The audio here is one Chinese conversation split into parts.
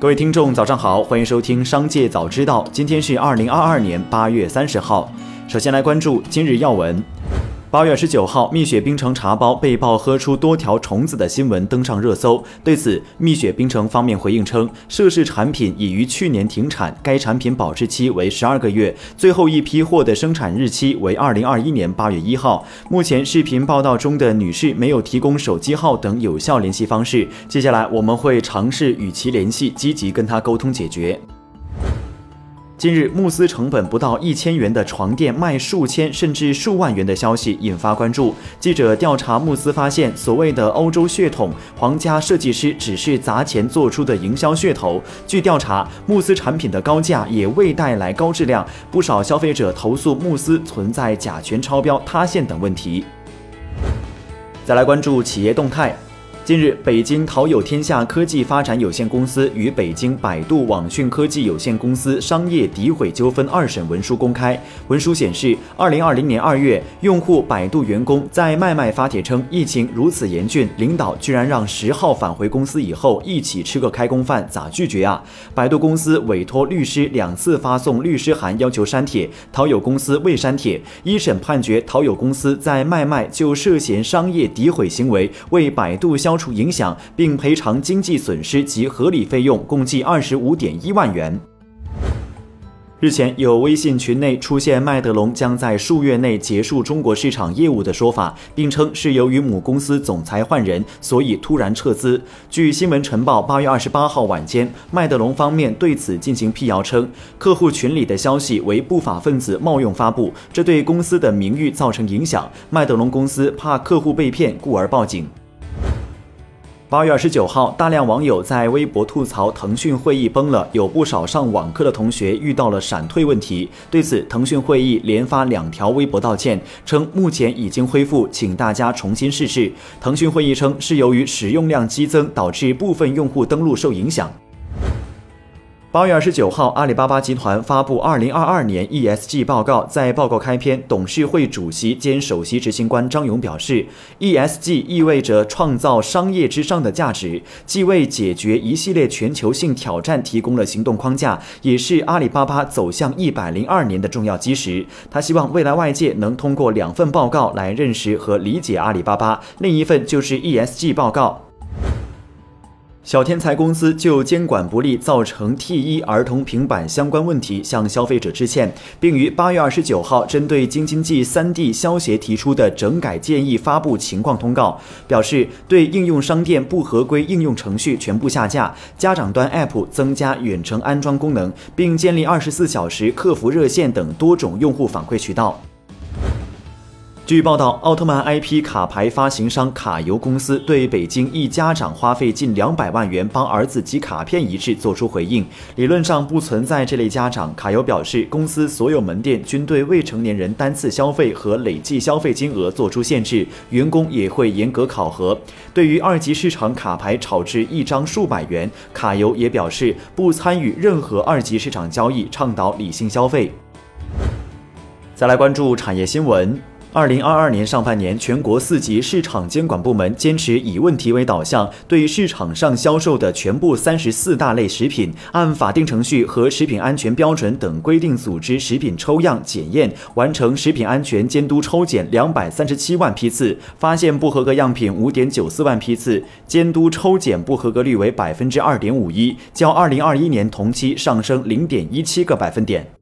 各位听众，早上好，欢迎收听《商界早知道》。今天是二零二二年八月三十号。首先来关注今日要闻。八月十九号，蜜雪冰城茶包被曝喝出多条虫子的新闻登上热搜。对此，蜜雪冰城方面回应称，涉事产品已于去年停产，该产品保质期为十二个月，最后一批货的生产日期为二零二一年八月一号。目前视频报道中的女士没有提供手机号等有效联系方式，接下来我们会尝试与其联系，积极跟她沟通解决。近日，慕斯成本不到一千元的床垫卖数千甚至数万元的消息引发关注。记者调查慕斯发现，所谓的欧洲血统，皇家设计师只是砸钱做出的营销噱头。据调查，慕斯产品的高价也未带来高质量，不少消费者投诉慕斯存在甲醛超标、塌陷等问题。再来关注企业动态。近日，北京淘友天下科技发展有限公司与北京百度网讯科技有限公司商业诋毁纠纷二审文书公开。文书显示，二零二零年二月，用户百度员工在麦麦发帖称，疫情如此严峻，领导居然让十号返回公司以后一起吃个开工饭，咋拒绝啊？百度公司委托律师两次发送律师函要求删帖，淘友公司未删帖。一审判决，淘友公司在麦麦就涉嫌商业诋毁行为为百度消消。除影响，并赔偿经济损失及合理费用，共计二十五点一万元。日前，有微信群内出现麦德龙将在数月内结束中国市场业务的说法，并称是由于母公司总裁换人，所以突然撤资。据新闻晨报，八月二十八号晚间，麦德龙方面对此进行辟谣，称客户群里的消息为不法分子冒用发布，这对公司的名誉造成影响。麦德龙公司怕客户被骗，故而报警。八月二十九号，大量网友在微博吐槽腾讯会议崩了，有不少上网课的同学遇到了闪退问题。对此，腾讯会议连发两条微博道歉，称目前已经恢复，请大家重新试试。腾讯会议称是由于使用量激增，导致部分用户登录受影响。八月二十九号，阿里巴巴集团发布二零二二年 ESG 报告。在报告开篇，董事会主席兼首席执行官张勇表示，ESG 意味着创造商业之上的价值，既为解决一系列全球性挑战提供了行动框架，也是阿里巴巴走向一百零二年的重要基石。他希望未来外界能通过两份报告来认识和理解阿里巴巴，另一份就是 ESG 报告。小天才公司就监管不力造成 T1 儿童平板相关问题向消费者致歉，并于八月二十九号针对京津冀三地消协提出的整改建议发布情况通告，表示对应用商店不合规应用程序全部下架，家长端 App 增加远程安装功能，并建立二十四小时客服热线等多种用户反馈渠道。据报道，奥特曼 IP 卡牌发行商卡游公司对北京一家长花费近两百万元帮儿子集卡片一事作出回应。理论上不存在这类家长。卡游表示，公司所有门店均对未成年人单次消费和累计消费金额作出限制，员工也会严格考核。对于二级市场卡牌炒至一张数百元，卡游也表示不参与任何二级市场交易，倡导理性消费。再来关注产业新闻。二零二二年上半年，全国四级市场监管部门坚持以问题为导向，对市场上销售的全部三十四大类食品，按法定程序和食品安全标准等规定组织食品抽样检验，完成食品安全监督抽检两百三十七万批次，发现不合格样品五点九四万批次，监督抽检不合格率为百分之二点五一，较二零二一年同期上升零点一七个百分点。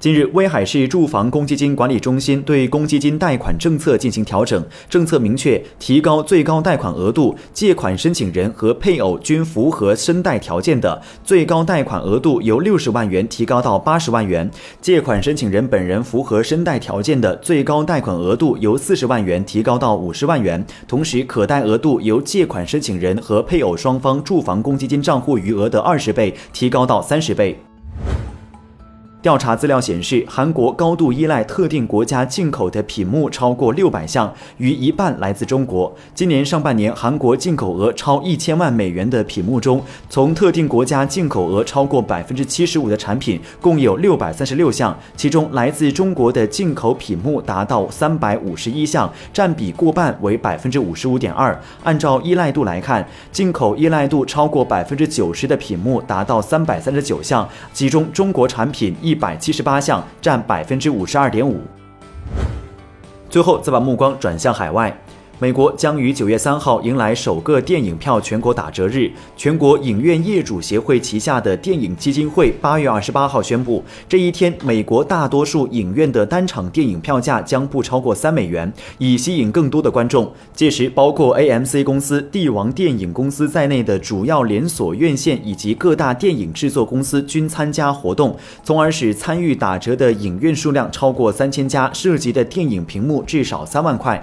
近日，威海市住房公积金管理中心对公积金贷款政策进行调整，政策明确提高最高贷款额度，借款申请人和配偶均符合申贷条件的，最高贷款额度由六十万元提高到八十万元；借款申请人本人符合申贷条件的，最高贷款额度由四十万元提高到五十万元。同时，可贷额度由借款申请人和配偶双方住房公积金账户余额的二十倍提高到三十倍。调查资料显示，韩国高度依赖特定国家进口的品目超过六百项，逾一半来自中国。今年上半年，韩国进口额超一千万美元的品目中，从特定国家进口额超过百分之七十五的产品共有六百三十六项，其中来自中国的进口品目达到三百五十一项，占比过半，为百分之五十五点二。按照依赖度来看，进口依赖度超过百分之九十的品目达到三百三十九项，其中中国产品一百七十八项，占百分之五十二点五。最后，再把目光转向海外。美国将于九月三号迎来首个电影票全国打折日。全国影院业主协会旗下的电影基金会八月二十八号宣布，这一天，美国大多数影院的单场电影票价将不超过三美元，以吸引更多的观众。届时，包括 AMC 公司、帝王电影公司在内的主要连锁院线以及各大电影制作公司均参加活动，从而使参与打折的影院数量超过三千家，涉及的电影屏幕至少三万块。